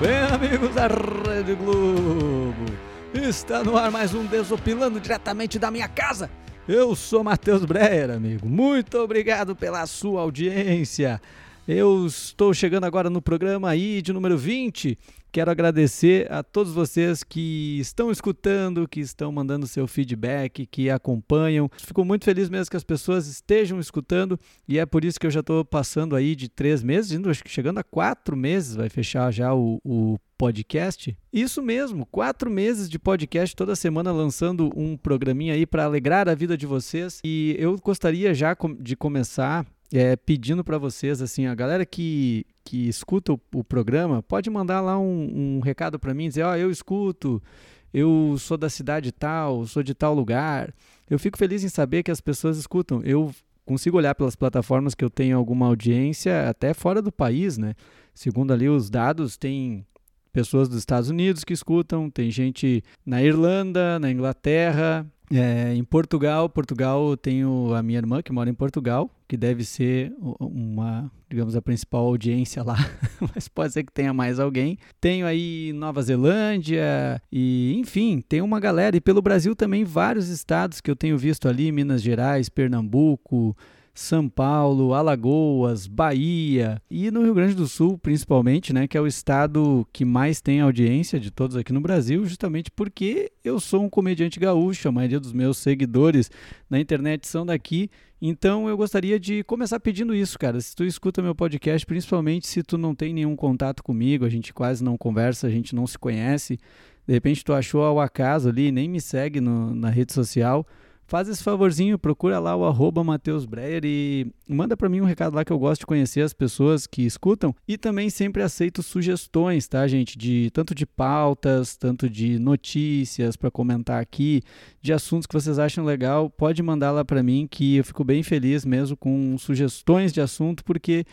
Bem, amigos da Rede Globo, está no ar mais um Desopilando diretamente da minha casa. Eu sou Matheus Breyer, amigo. Muito obrigado pela sua audiência. Eu estou chegando agora no programa aí de número 20 Quero agradecer a todos vocês que estão escutando, que estão mandando seu feedback, que acompanham. Fico muito feliz mesmo que as pessoas estejam escutando e é por isso que eu já estou passando aí de três meses, indo, acho que chegando a quatro meses, vai fechar já o, o podcast. Isso mesmo, quatro meses de podcast, toda semana lançando um programinha aí para alegrar a vida de vocês. E eu gostaria já de começar é, pedindo para vocês, assim, a galera que, que escuta o, o programa, pode mandar lá um, um recado para mim, dizer, ó, oh, eu escuto, eu sou da cidade tal, sou de tal lugar. Eu fico feliz em saber que as pessoas escutam. Eu consigo olhar pelas plataformas que eu tenho alguma audiência até fora do país, né? Segundo ali os dados, tem pessoas dos Estados Unidos que escutam, tem gente na Irlanda, na Inglaterra, é, em Portugal, Portugal, eu tenho a minha irmã que mora em Portugal, que deve ser uma, digamos, a principal audiência lá, mas pode ser que tenha mais alguém. Tenho aí Nova Zelândia e, enfim, tem uma galera. E pelo Brasil também vários estados que eu tenho visto ali, Minas Gerais, Pernambuco, são Paulo, Alagoas, Bahia e no Rio Grande do Sul, principalmente, né, que é o estado que mais tem audiência de todos aqui no Brasil, justamente porque eu sou um comediante gaúcho, a maioria dos meus seguidores na internet são daqui. Então eu gostaria de começar pedindo isso, cara. Se tu escuta meu podcast, principalmente se tu não tem nenhum contato comigo, a gente quase não conversa, a gente não se conhece, de repente tu achou ao acaso ali, nem me segue no, na rede social, faz esse favorzinho, procura lá o arroba Matheus Breyer e manda para mim um recado lá que eu gosto de conhecer as pessoas que escutam e também sempre aceito sugestões, tá, gente? De tanto de pautas, tanto de notícias para comentar aqui, de assuntos que vocês acham legal, pode mandar lá para mim que eu fico bem feliz mesmo com sugestões de assunto porque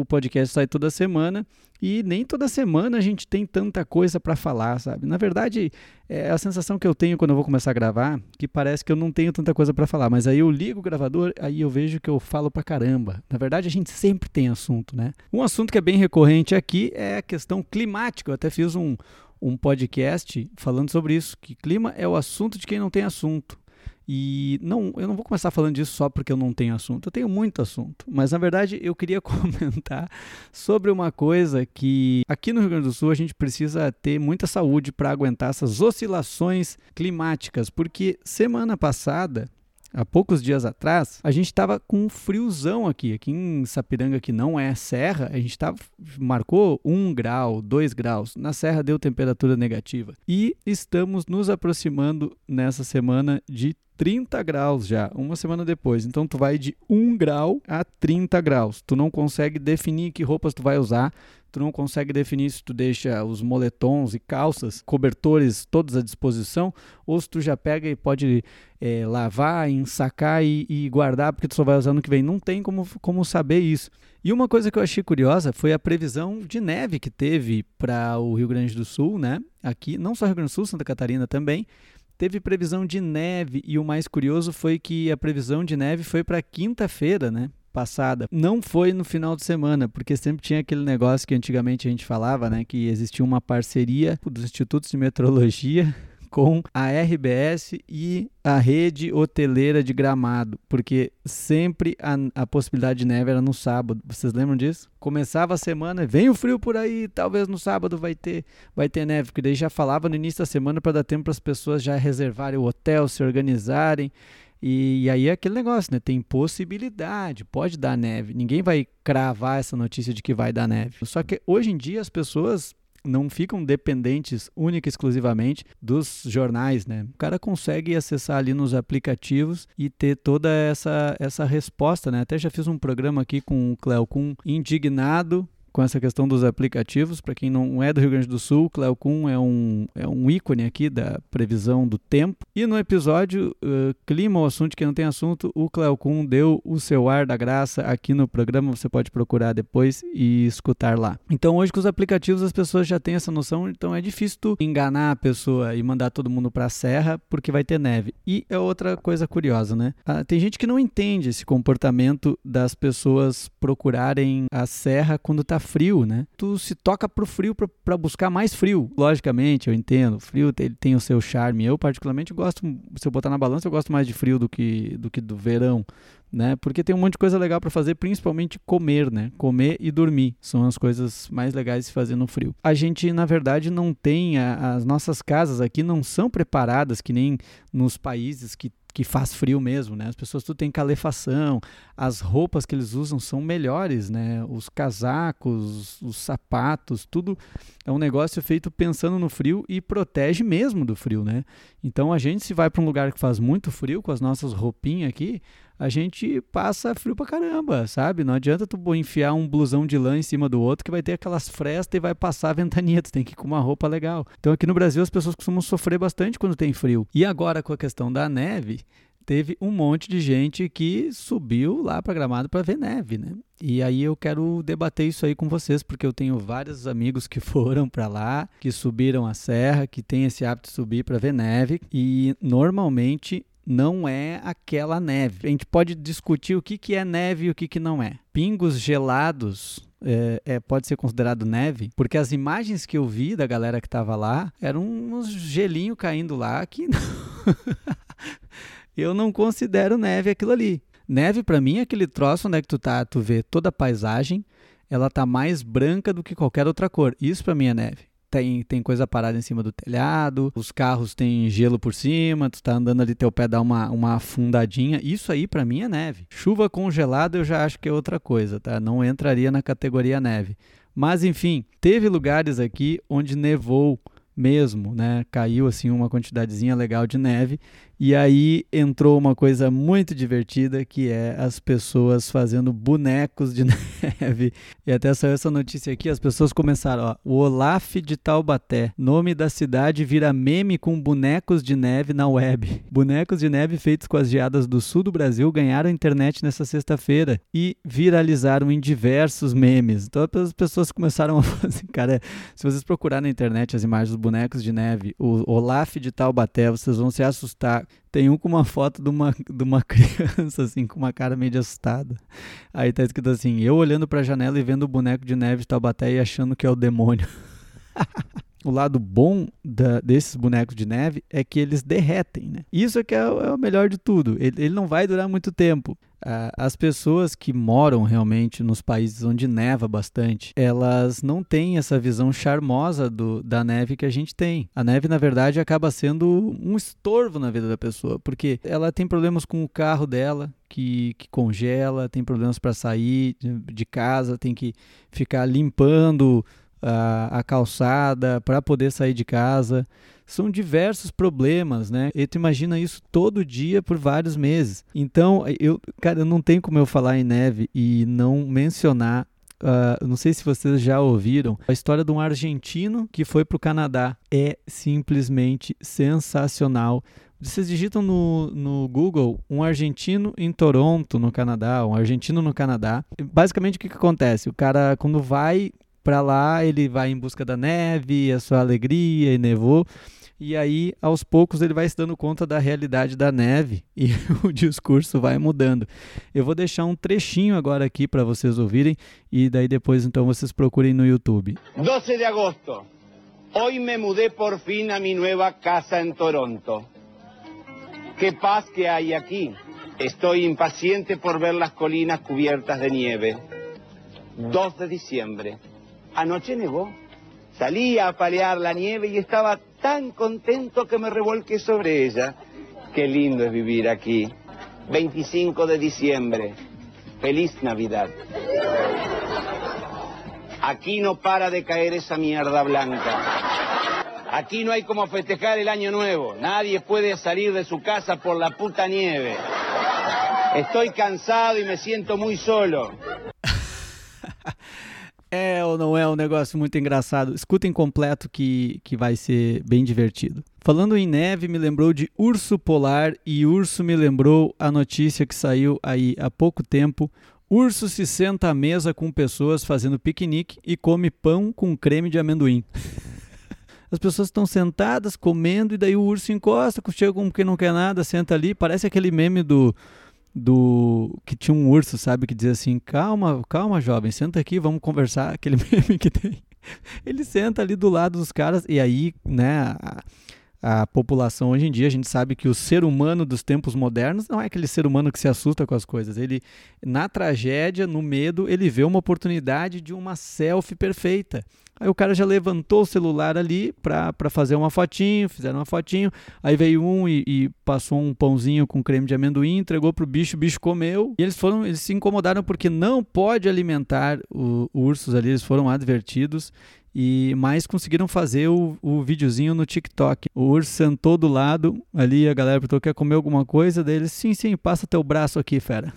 o podcast sai toda semana e nem toda semana a gente tem tanta coisa para falar, sabe? Na verdade, é a sensação que eu tenho quando eu vou começar a gravar, que parece que eu não tenho tanta coisa para falar, mas aí eu ligo o gravador, aí eu vejo que eu falo pra caramba. Na verdade, a gente sempre tem assunto, né? Um assunto que é bem recorrente aqui é a questão climática. Eu até fiz um, um podcast falando sobre isso, que clima é o assunto de quem não tem assunto. E não, eu não vou começar falando disso só porque eu não tenho assunto. Eu tenho muito assunto, mas na verdade eu queria comentar sobre uma coisa que aqui no Rio Grande do Sul a gente precisa ter muita saúde para aguentar essas oscilações climáticas, porque semana passada há poucos dias atrás, a gente estava com um friozão aqui. Aqui em Sapiranga, que não é serra, a gente tava, marcou um grau, dois graus. Na serra deu temperatura negativa. E estamos nos aproximando nessa semana de 30 graus já, uma semana depois. Então tu vai de 1 grau a 30 graus. Tu não consegue definir que roupas tu vai usar, tu não consegue definir se tu deixa os moletons e calças, cobertores todos à disposição, ou se tu já pega e pode é, lavar, ensacar e, e, guardar porque tu só vai usar no que vem. Não tem como, como saber isso. E uma coisa que eu achei curiosa foi a previsão de neve que teve para o Rio Grande do Sul, né? Aqui, não só Rio Grande do Sul, Santa Catarina também teve previsão de neve e o mais curioso foi que a previsão de neve foi para quinta-feira, né? Passada. Não foi no final de semana, porque sempre tinha aquele negócio que antigamente a gente falava, né? Que existia uma parceria dos institutos de metrologia com a RBS e a rede hoteleira de Gramado, porque sempre a, a, possibilidade de neve era no sábado. Vocês lembram disso? Começava a semana, vem o frio por aí, talvez no sábado vai ter, vai ter neve, porque daí já falava no início da semana para dar tempo para as pessoas já reservarem o hotel, se organizarem. E, e, aí é aquele negócio, né? Tem possibilidade, pode dar neve. Ninguém vai cravar essa notícia de que vai dar neve. Só que hoje em dia as pessoas não ficam dependentes única e exclusivamente dos jornais, né? O cara consegue acessar ali nos aplicativos e ter toda essa, essa resposta, né? Até já fiz um programa aqui com o Cleo Kuhn indignado com essa questão dos aplicativos. Para quem não é do Rio Grande do Sul, Cleo Kuhn é um, é um ícone aqui da previsão do tempo. E no episódio uh, Clima, o assunto que não tem assunto, o Cleo deu o seu ar da graça aqui no programa. Você pode procurar depois e escutar lá. Então, hoje com os aplicativos as pessoas já têm essa noção, então é difícil tu enganar a pessoa e mandar todo mundo para a serra porque vai ter neve. E é outra coisa curiosa, né? Ah, tem gente que não entende esse comportamento das pessoas procurarem a serra quando tá frio, né? Tu se toca pro frio para buscar mais frio. Logicamente, eu entendo, o frio ele tem o seu charme. Eu particularmente gosto, se eu botar na balança, eu gosto mais de frio do que do que do verão, né? Porque tem um monte de coisa legal para fazer, principalmente comer, né? Comer e dormir são as coisas mais legais de se fazer no frio. A gente, na verdade, não tem a, as nossas casas aqui não são preparadas que nem nos países que que faz frio mesmo, né? As pessoas tudo têm calefação, as roupas que eles usam são melhores, né? Os casacos, os sapatos, tudo é um negócio feito pensando no frio e protege mesmo do frio, né? Então a gente se vai para um lugar que faz muito frio com as nossas roupinhas aqui, a gente passa frio pra caramba, sabe? Não adianta tu enfiar um blusão de lã em cima do outro que vai ter aquelas frestas e vai passar a ventania, tu tem que ir com uma roupa legal. Então aqui no Brasil as pessoas costumam sofrer bastante quando tem frio. E agora com a questão da neve, teve um monte de gente que subiu lá para Gramado para ver neve, né? E aí eu quero debater isso aí com vocês, porque eu tenho vários amigos que foram para lá, que subiram a serra, que têm esse hábito de subir para ver neve, e normalmente não é aquela neve. A gente pode discutir o que, que é neve e o que, que não é. Pingos gelados é, é, pode ser considerado neve, porque as imagens que eu vi da galera que estava lá eram uns gelinho caindo lá que eu não considero neve aquilo ali. Neve para mim é aquele troço onde é que tu tá, tu vê toda a paisagem, ela tá mais branca do que qualquer outra cor. Isso para mim é neve tem, tem coisa parada em cima do telhado, os carros têm gelo por cima, tu tá andando ali, teu pé dá uma, uma afundadinha. Isso aí para mim é neve. Chuva congelada eu já acho que é outra coisa, tá? Não entraria na categoria neve. Mas enfim, teve lugares aqui onde nevou mesmo, né? Caiu assim uma quantidadezinha legal de neve e aí entrou uma coisa muito divertida que é as pessoas fazendo bonecos de neve. E até saiu essa notícia aqui, as pessoas começaram, ó, o Olaf de Taubaté, nome da cidade vira meme com bonecos de neve na web. Bonecos de neve feitos com as geadas do sul do Brasil ganharam internet nessa sexta-feira e viralizaram em diversos memes. Então as pessoas começaram a fazer, cara, se vocês procurarem na internet as imagens dos bonecos de neve, o Olaf de Taubaté, vocês vão se assustar tem um com uma foto de uma, de uma criança, assim, com uma cara meio assustada. Aí tá escrito assim: eu olhando pra janela e vendo o boneco de neve de Taubaté e achando que é o demônio. o lado bom da, desses bonecos de neve é que eles derretem, né? Isso é que é, é o melhor de tudo. Ele, ele não vai durar muito tempo. Uh, as pessoas que moram realmente nos países onde neva bastante, elas não têm essa visão charmosa do, da neve que a gente tem. A neve, na verdade, acaba sendo um estorvo na vida da pessoa, porque ela tem problemas com o carro dela, que, que congela, tem problemas para sair de casa, tem que ficar limpando a, a calçada para poder sair de casa. São diversos problemas, né? E tu imagina isso todo dia por vários meses. Então, eu, cara, não tem como eu falar em neve e não mencionar Uh, não sei se vocês já ouviram a história de um argentino que foi para o Canadá. É simplesmente sensacional. Vocês digitam no, no Google um argentino em Toronto, no Canadá, um argentino no Canadá. Basicamente, o que, que acontece? O cara, quando vai para lá, ele vai em busca da neve, a sua alegria, e nevou. E aí, aos poucos, ele vai se dando conta da realidade da neve e o discurso vai mudando. Eu vou deixar um trechinho agora aqui para vocês ouvirem e daí depois então vocês procurem no YouTube. 12 de agosto. Hoy me mudé por fin a mi nueva casa en Toronto. Qué paz que hay aquí. Estoy impaciente por ver las colinas cubiertas de nieve. 2 de diciembre. Anoche nevó. Salí a palear la nieve y estaba tan contento que me revolqué sobre ella. Qué lindo es vivir aquí. 25 de diciembre. Feliz Navidad. Aquí no para de caer esa mierda blanca. Aquí no hay como festejar el año nuevo. Nadie puede salir de su casa por la puta nieve. Estoy cansado y me siento muy solo. Ou não é um negócio muito engraçado? Escutem completo que, que vai ser bem divertido. Falando em neve, me lembrou de urso polar e urso me lembrou a notícia que saiu aí há pouco tempo. Urso se senta à mesa com pessoas fazendo piquenique e come pão com creme de amendoim. As pessoas estão sentadas comendo e daí o urso encosta, chega como quem não quer nada, senta ali, parece aquele meme do do que tinha um urso, sabe, que dizia assim: "Calma, calma, jovem, senta aqui, vamos conversar", aquele meme que tem. Ele senta ali do lado dos caras e aí, né, a, a população hoje em dia, a gente sabe que o ser humano dos tempos modernos não é aquele ser humano que se assusta com as coisas. Ele, na tragédia, no medo, ele vê uma oportunidade de uma selfie perfeita. Aí o cara já levantou o celular ali para fazer uma fotinho, fizeram uma fotinho. Aí veio um e, e, passou um pãozinho com creme de amendoim, entregou pro bicho, o bicho comeu. E eles foram, eles se incomodaram porque não pode alimentar o, ursos ali, eles foram advertidos e mais conseguiram fazer o, o videozinho no TikTok. O urso sentou do lado, ali a galera perguntou, quer comer alguma coisa? Daí sim, sim, passa teu braço aqui, fera.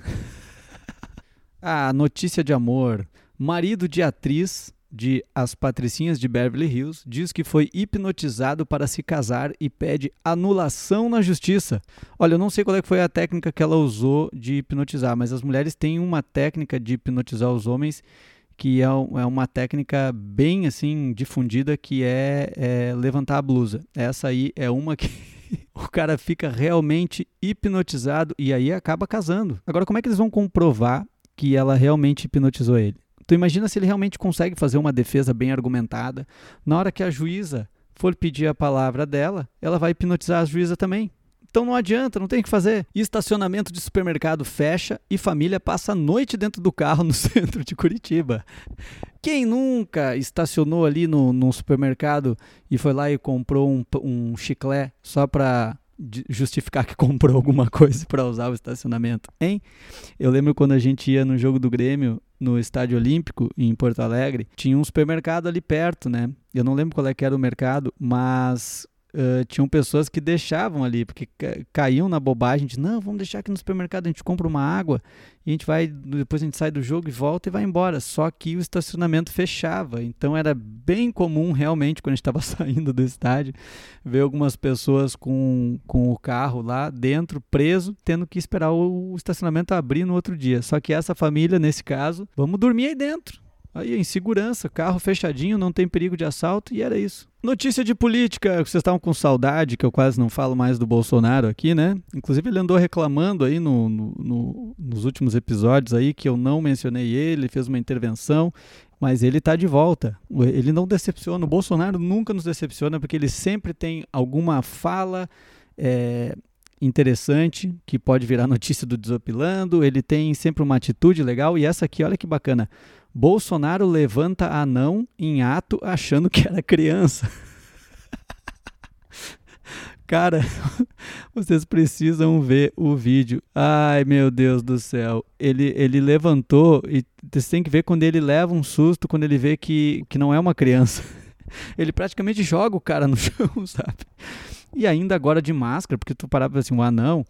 ah, notícia de amor. Marido de atriz de As Patricinhas de Beverly Hills diz que foi hipnotizado para se casar e pede anulação na justiça. Olha, eu não sei qual é que foi a técnica que ela usou de hipnotizar, mas as mulheres têm uma técnica de hipnotizar os homens que é, é uma técnica bem assim difundida que é, é levantar a blusa. Essa aí é uma que o cara fica realmente hipnotizado e aí acaba casando. Agora, como é que eles vão comprovar que ela realmente hipnotizou ele? Tu imagina se ele realmente consegue fazer uma defesa bem argumentada. Na hora que a juíza for pedir a palavra dela, ela vai hipnotizar a juíza também. Então não adianta, não tem o que fazer. estacionamento de supermercado fecha e família passa a noite dentro do carro no centro de Curitiba. Quem nunca estacionou ali no, no supermercado e foi lá e comprou um, um chiclete só para justificar que comprou alguma coisa para usar o estacionamento, hein? Eu lembro quando a gente ia no jogo do Grêmio no Estádio Olímpico em Porto Alegre, tinha um supermercado ali perto, né? Eu não lembro qual é que era o mercado, mas uh, tinham pessoas que deixavam ali, porque caíam na bobagem de não, vamos deixar aqui no supermercado, a gente compra uma água e a gente vai, depois a gente sai do jogo e volta e vai embora. Só que o estacionamento fechava, então era bem comum realmente quando a gente estava saindo do estádio ver algumas pessoas com, com o carro lá dentro, preso, tendo que esperar o, o estacionamento abrir no outro dia. Só que essa família, nesse caso, vamos dormir aí dentro Aí, em segurança, carro fechadinho, não tem perigo de assalto e era isso. Notícia de política, vocês estavam com saudade, que eu quase não falo mais do Bolsonaro aqui, né? Inclusive ele andou reclamando aí no, no, no, nos últimos episódios aí que eu não mencionei ele, fez uma intervenção, mas ele está de volta. Ele não decepciona, o Bolsonaro nunca nos decepciona porque ele sempre tem alguma fala é, interessante que pode virar notícia do Desopilando, ele tem sempre uma atitude legal e essa aqui, olha que bacana. Bolsonaro levanta anão em ato achando que era criança. Cara, vocês precisam ver o vídeo. Ai, meu Deus do céu. Ele, ele levantou e você tem que ver quando ele leva um susto, quando ele vê que, que não é uma criança. Ele praticamente joga o cara no chão, sabe? E ainda agora de máscara, porque tu parava assim, um anão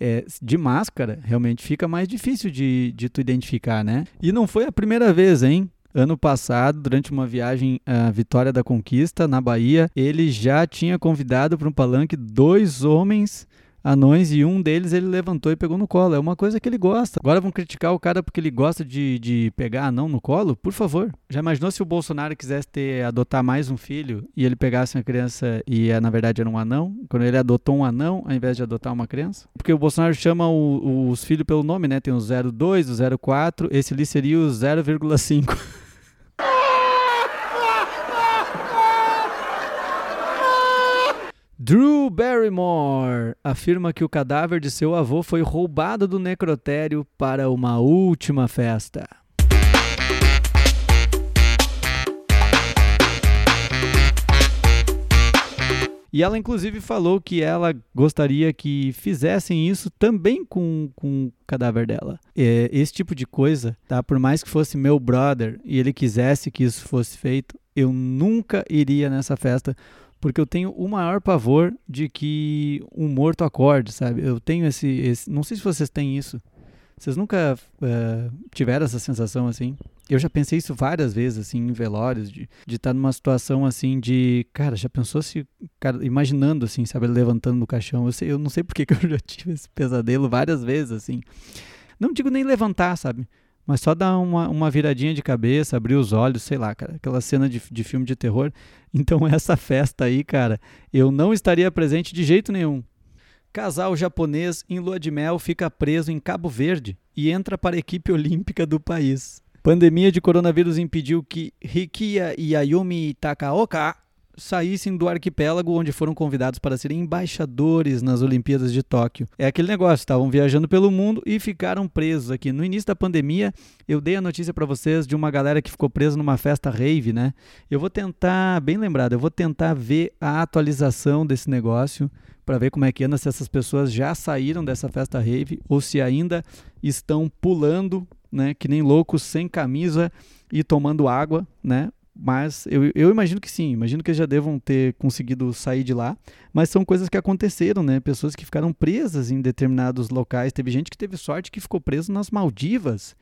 é, de máscara, realmente fica mais difícil de, de tu identificar, né? E não foi a primeira vez, hein? Ano passado, durante uma viagem à Vitória da Conquista, na Bahia, ele já tinha convidado para um palanque dois homens anões e um deles ele levantou e pegou no colo. É uma coisa que ele gosta. Agora vão criticar o cara porque ele gosta de, de pegar anão no colo? Por favor. Já imaginou se o Bolsonaro quisesse ter, adotar mais um filho e ele pegasse uma criança e é, na verdade era um anão? Quando ele adotou um anão ao invés de adotar uma criança? Porque o Bolsonaro chama o, os filhos pelo nome, né? Tem o 02, o 04, esse ali seria o 0,5. Drew Barrymore afirma que o cadáver de seu avô foi roubado do necrotério para uma última festa. E ela, inclusive, falou que ela gostaria que fizessem isso também com, com o cadáver dela. É, esse tipo de coisa, tá? Por mais que fosse meu brother e ele quisesse que isso fosse feito, eu nunca iria nessa festa porque eu tenho o maior pavor de que um morto acorde, sabe? Eu tenho esse, esse não sei se vocês têm isso. Vocês nunca uh, tiveram essa sensação assim? Eu já pensei isso várias vezes, assim, em velórios, de, estar numa situação assim de. Cara, já pensou se. Cara, imaginando, assim, sabe, levantando no caixão. Eu, sei, eu não sei porque que eu já tive esse pesadelo várias vezes, assim. Não digo nem levantar, sabe? Mas só dar uma, uma viradinha de cabeça, abrir os olhos, sei lá, cara, aquela cena de, de filme de terror. Então, essa festa aí, cara, eu não estaria presente de jeito nenhum. Casal japonês em lua de mel fica preso em Cabo Verde e entra para a equipe olímpica do país. Pandemia de coronavírus impediu que Rikiya e Ayumi Takaoka saíssem do arquipélago onde foram convidados para serem embaixadores nas Olimpíadas de Tóquio. É aquele negócio, estavam viajando pelo mundo e ficaram presos aqui. No início da pandemia, eu dei a notícia para vocês de uma galera que ficou presa numa festa rave, né? Eu vou tentar, bem lembrado, eu vou tentar ver a atualização desse negócio para ver como é que anda se essas pessoas já saíram dessa festa rave ou se ainda estão pulando, né, que nem loucos sem camisa e tomando água, né? Mas eu, eu imagino que sim, imagino que já devam ter conseguido sair de lá. Mas são coisas que aconteceram, né? Pessoas que ficaram presas em determinados locais. Teve gente que teve sorte que ficou preso nas Maldivas,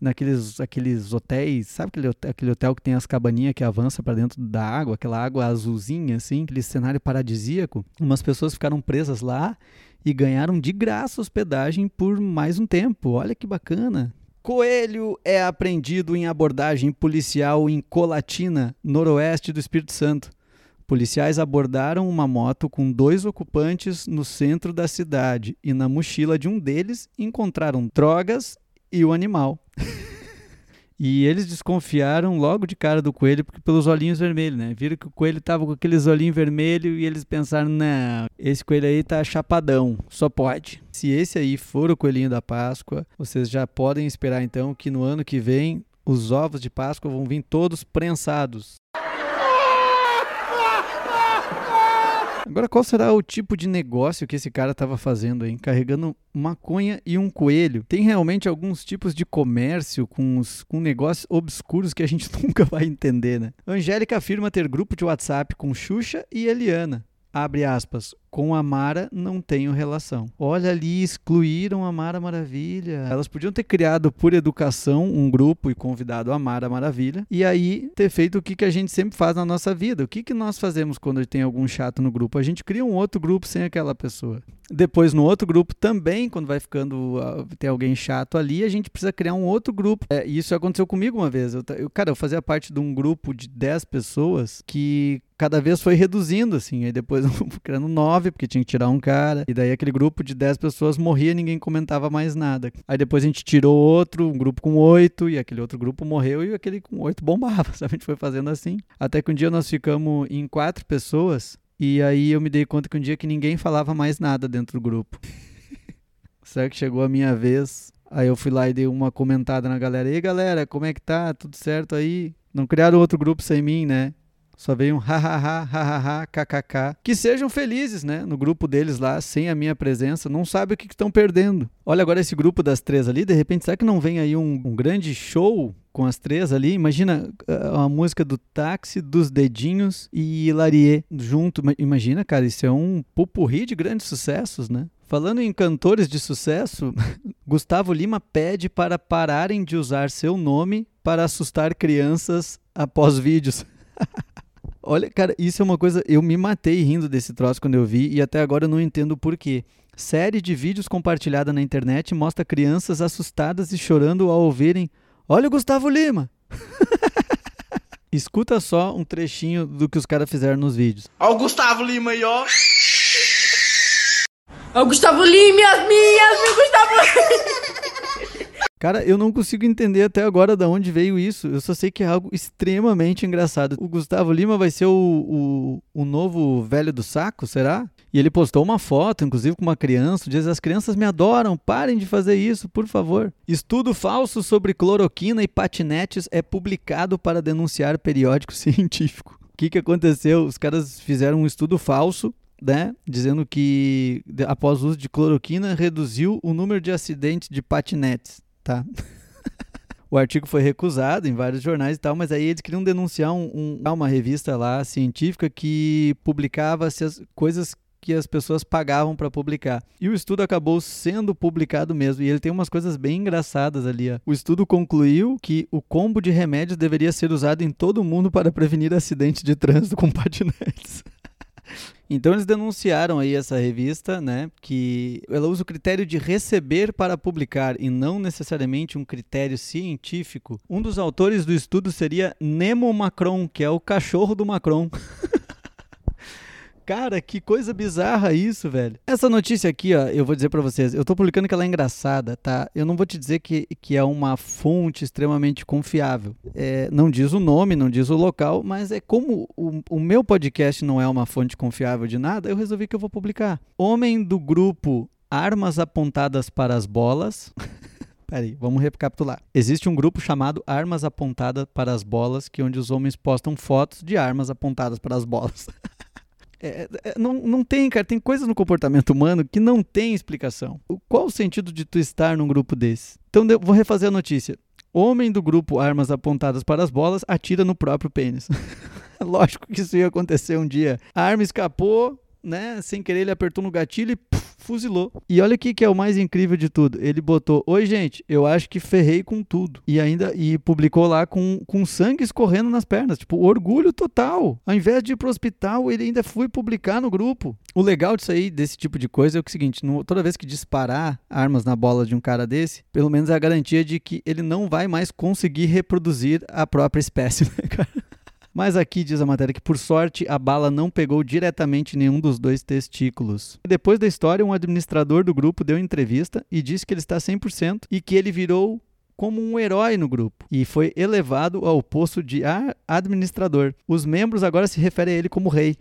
naqueles aqueles hotéis, sabe aquele, aquele hotel que tem as cabaninhas que avança para dentro da água, aquela água azulzinha assim, aquele cenário paradisíaco. Umas pessoas ficaram presas lá e ganharam de graça hospedagem por mais um tempo. Olha que bacana. Coelho é apreendido em abordagem policial em Colatina, noroeste do Espírito Santo. Policiais abordaram uma moto com dois ocupantes no centro da cidade e na mochila de um deles encontraram drogas e o animal. E eles desconfiaram logo de cara do coelho porque pelos olhinhos vermelhos, né? Viram que o coelho tava com aqueles olhinhos vermelhos e eles pensaram, não, esse coelho aí tá chapadão, só pode. Se esse aí for o coelhinho da Páscoa, vocês já podem esperar então que no ano que vem os ovos de Páscoa vão vir todos prensados. Agora, qual será o tipo de negócio que esse cara estava fazendo aí? Carregando maconha e um coelho. Tem realmente alguns tipos de comércio com, os, com negócios obscuros que a gente nunca vai entender, né? Angélica afirma ter grupo de WhatsApp com Xuxa e Eliana abre aspas, com a Mara não tenho relação. Olha ali, excluíram a Mara Maravilha. Elas podiam ter criado por educação um grupo e convidado a Mara Maravilha e aí ter feito o que, que a gente sempre faz na nossa vida. O que, que nós fazemos quando tem algum chato no grupo? A gente cria um outro grupo sem aquela pessoa. Depois, no outro grupo também, quando vai ficando, uh, tem alguém chato ali, a gente precisa criar um outro grupo. É, isso aconteceu comigo uma vez. Eu, eu, cara, eu fazia parte de um grupo de 10 pessoas que cada vez foi reduzindo, assim. Aí depois criando 9, porque tinha que tirar um cara. E daí aquele grupo de 10 pessoas morria ninguém comentava mais nada. Aí depois a gente tirou outro, um grupo com 8, e aquele outro grupo morreu e aquele com 8 bombava, sabe? A gente foi fazendo assim. Até que um dia nós ficamos em quatro pessoas e aí eu me dei conta que um dia que ninguém falava mais nada dentro do grupo. Será que chegou a minha vez? Aí eu fui lá e dei uma comentada na galera. E galera, como é que tá? Tudo certo aí? Não criaram outro grupo sem mim, né? Só veio um hahaha, hahaha, kkk. Que sejam felizes, né? No grupo deles lá, sem a minha presença. Não sabe o que estão perdendo. Olha agora esse grupo das três ali. De repente, será que não vem aí um, um grande show com as três ali? Imagina a, a música do táxi, dos dedinhos e Hilarie junto. Imagina, cara, isso é um pupurri de grandes sucessos, né? Falando em cantores de sucesso, Gustavo Lima pede para pararem de usar seu nome para assustar crianças após vídeos. Olha, cara, isso é uma coisa. Eu me matei rindo desse troço quando eu vi e até agora eu não entendo o porquê. Série de vídeos compartilhada na internet mostra crianças assustadas e chorando ao ouvirem: Olha o Gustavo Lima! Escuta só um trechinho do que os caras fizeram nos vídeos. Olha o Gustavo Lima aí, ó. Olha o Gustavo Lima, as minhas, meu Gustavo Lima! Cara, eu não consigo entender até agora de onde veio isso. Eu só sei que é algo extremamente engraçado. O Gustavo Lima vai ser o, o, o novo velho do saco, será? E ele postou uma foto, inclusive com uma criança, diz: As crianças me adoram, parem de fazer isso, por favor. Estudo falso sobre cloroquina e patinetes é publicado para denunciar periódico científico. O que, que aconteceu? Os caras fizeram um estudo falso né, dizendo que após o uso de cloroquina reduziu o número de acidentes de patinetes tá? o artigo foi recusado em vários jornais e tal, mas aí eles queriam denunciar um, um, uma revista lá científica que publicava as coisas que as pessoas pagavam para publicar. E o estudo acabou sendo publicado mesmo. E ele tem umas coisas bem engraçadas ali. Ó. O estudo concluiu que o combo de remédios deveria ser usado em todo o mundo para prevenir acidentes de trânsito com patinetes. Então eles denunciaram aí essa revista, né, que ela usa o critério de receber para publicar e não necessariamente um critério científico. Um dos autores do estudo seria Nemo Macron, que é o cachorro do Macron. Cara, que coisa bizarra isso, velho. Essa notícia aqui, ó, eu vou dizer para vocês, eu tô publicando que ela é engraçada, tá? Eu não vou te dizer que, que é uma fonte extremamente confiável. É, não diz o nome, não diz o local, mas é como o, o meu podcast não é uma fonte confiável de nada, eu resolvi que eu vou publicar. Homem do grupo Armas Apontadas para as Bolas. Peraí, vamos recapitular. Existe um grupo chamado Armas Apontadas para as Bolas, que é onde os homens postam fotos de armas apontadas para as bolas. É, é, não, não tem, cara. Tem coisas no comportamento humano que não tem explicação. Qual o sentido de tu estar num grupo desse? Então, vou refazer a notícia. Homem do grupo Armas Apontadas para as Bolas atira no próprio pênis. Lógico que isso ia acontecer um dia. A arma escapou, né? Sem querer, ele apertou no gatilho e puf, fuzilou. E olha o que, é o mais incrível de tudo. Ele botou: Oi, gente, eu acho que ferrei com tudo. E ainda e publicou lá com, com sangue escorrendo nas pernas. Tipo, orgulho total. Ao invés de ir pro hospital, ele ainda foi publicar no grupo. O legal disso aí, desse tipo de coisa, é o seguinte: no, toda vez que disparar armas na bola de um cara desse, pelo menos é a garantia de que ele não vai mais conseguir reproduzir a própria espécie, né, cara? Mas aqui diz a matéria que, por sorte, a bala não pegou diretamente nenhum dos dois testículos. Depois da história, um administrador do grupo deu entrevista e disse que ele está 100% e que ele virou como um herói no grupo e foi elevado ao posto de administrador. Os membros agora se referem a ele como rei.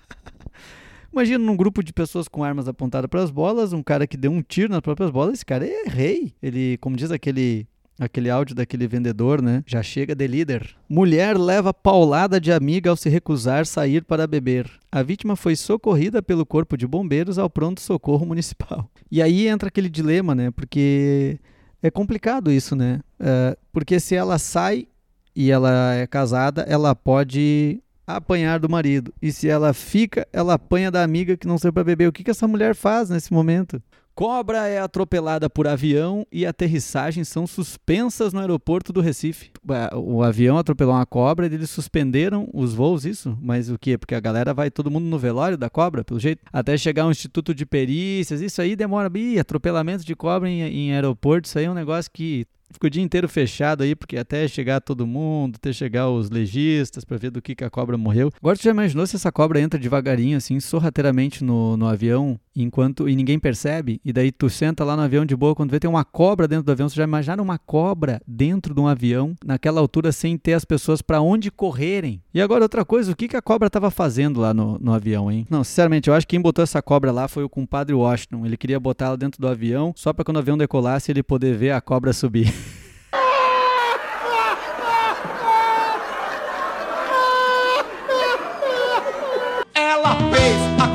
Imagina num grupo de pessoas com armas apontadas para as bolas, um cara que deu um tiro nas próprias bolas, esse cara é rei. Ele, como diz aquele Aquele áudio daquele vendedor, né? Já chega de líder. Mulher leva paulada de amiga ao se recusar sair para beber. A vítima foi socorrida pelo corpo de bombeiros ao pronto-socorro municipal. E aí entra aquele dilema, né? Porque é complicado isso, né? É, porque se ela sai e ela é casada, ela pode apanhar do marido. E se ela fica, ela apanha da amiga que não saiu para beber. O que, que essa mulher faz nesse momento? Cobra é atropelada por avião e aterrissagens são suspensas no aeroporto do Recife. O avião atropelou uma cobra e eles suspenderam os voos, isso? Mas o quê? Porque a galera vai todo mundo no velório da cobra, pelo jeito. Até chegar um instituto de perícias, isso aí demora. Ih, atropelamento de cobra em, em aeroporto, isso aí é um negócio que Fica o dia inteiro fechado aí, porque até chegar todo mundo, até chegar os legistas para ver do que, que a cobra morreu. Agora tu já imaginou se essa cobra entra devagarinho, assim, sorrateiramente no, no avião, enquanto e ninguém percebe? E daí tu senta lá no avião de boa, quando vê tem uma cobra dentro do avião, você já imagina uma cobra dentro de um avião, naquela altura, sem ter as pessoas para onde correrem? E agora outra coisa, o que, que a cobra estava fazendo lá no, no avião, hein? Não, sinceramente, eu acho que quem botou essa cobra lá foi o compadre Washington. Ele queria botar ela dentro do avião, só para quando o avião decolasse ele poder ver a cobra subir.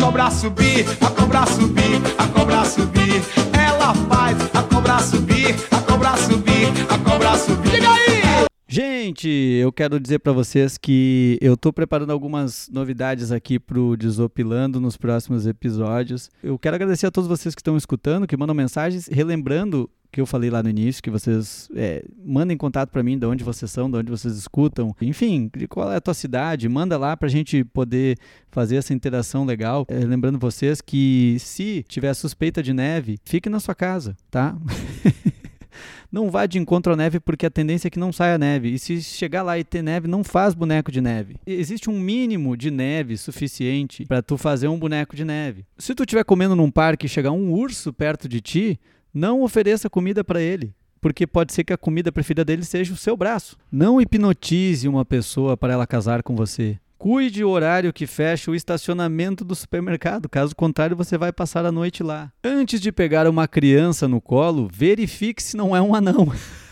cobra subir, a cobra subir, a cobra subir. Ela faz a cobra subir, a cobra subir, a cobra subir. Aí! Gente, eu quero dizer para vocês que eu estou preparando algumas novidades aqui pro Desopilando nos próximos episódios. Eu quero agradecer a todos vocês que estão escutando, que mandam mensagens, relembrando que eu falei lá no início, que vocês é, mandem contato para mim de onde vocês são, de onde vocês escutam, enfim, de qual é a tua cidade, manda lá para a gente poder fazer essa interação legal. É, lembrando vocês que se tiver suspeita de neve, fique na sua casa, tá? não vá de encontro à neve porque a tendência é que não saia neve. E se chegar lá e ter neve, não faz boneco de neve. Existe um mínimo de neve suficiente para tu fazer um boneco de neve. Se tu estiver comendo num parque e chegar um urso perto de ti, não ofereça comida para ele, porque pode ser que a comida preferida dele seja o seu braço. Não hipnotize uma pessoa para ela casar com você. Cuide o horário que fecha o estacionamento do supermercado, caso contrário, você vai passar a noite lá. Antes de pegar uma criança no colo, verifique se não é um anão.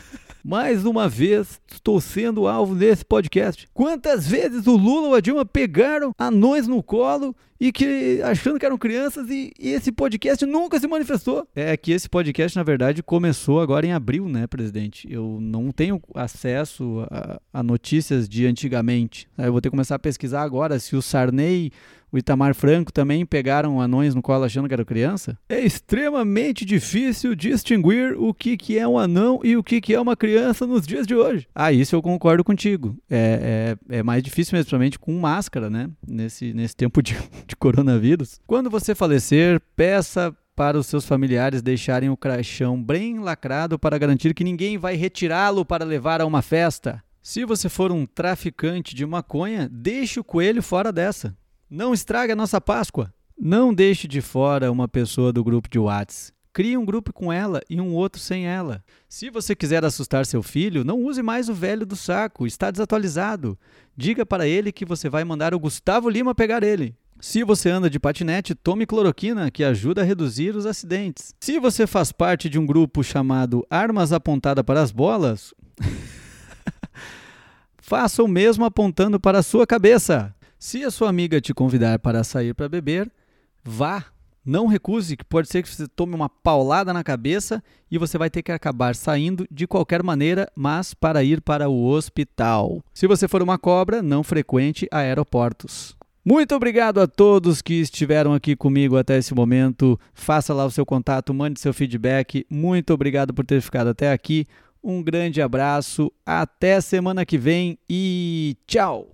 Mais uma vez, estou sendo alvo desse podcast. Quantas vezes o Lula ou a Dilma pegaram anões no colo e que achando que eram crianças e, e, esse podcast nunca se manifestou. É que esse podcast, na verdade, começou agora em abril, né, presidente? Eu não tenho acesso a, a notícias de antigamente. Eu vou ter que começar a pesquisar agora se o Sarney o Itamar Franco também pegaram anões no colo achando que era criança? É extremamente difícil distinguir o que, que é um anão e o que, que é uma criança nos dias de hoje. Ah, isso eu concordo contigo. É, é, é mais difícil mesmo, principalmente com máscara, né? Nesse, nesse tempo de, de coronavírus. Quando você falecer, peça para os seus familiares deixarem o caixão bem lacrado para garantir que ninguém vai retirá-lo para levar a uma festa. Se você for um traficante de maconha, deixe o coelho fora dessa. Não estraga a nossa Páscoa. Não deixe de fora uma pessoa do grupo de Whats. Crie um grupo com ela e um outro sem ela. Se você quiser assustar seu filho, não use mais o velho do saco, está desatualizado. Diga para ele que você vai mandar o Gustavo Lima pegar ele. Se você anda de patinete, tome cloroquina, que ajuda a reduzir os acidentes. Se você faz parte de um grupo chamado Armas Apontada para as Bolas, faça o mesmo apontando para a sua cabeça. Se a sua amiga te convidar para sair para beber, vá. Não recuse, que pode ser que você tome uma paulada na cabeça e você vai ter que acabar saindo de qualquer maneira, mas para ir para o hospital. Se você for uma cobra, não frequente aeroportos. Muito obrigado a todos que estiveram aqui comigo até esse momento. Faça lá o seu contato, mande seu feedback. Muito obrigado por ter ficado até aqui. Um grande abraço, até semana que vem e tchau!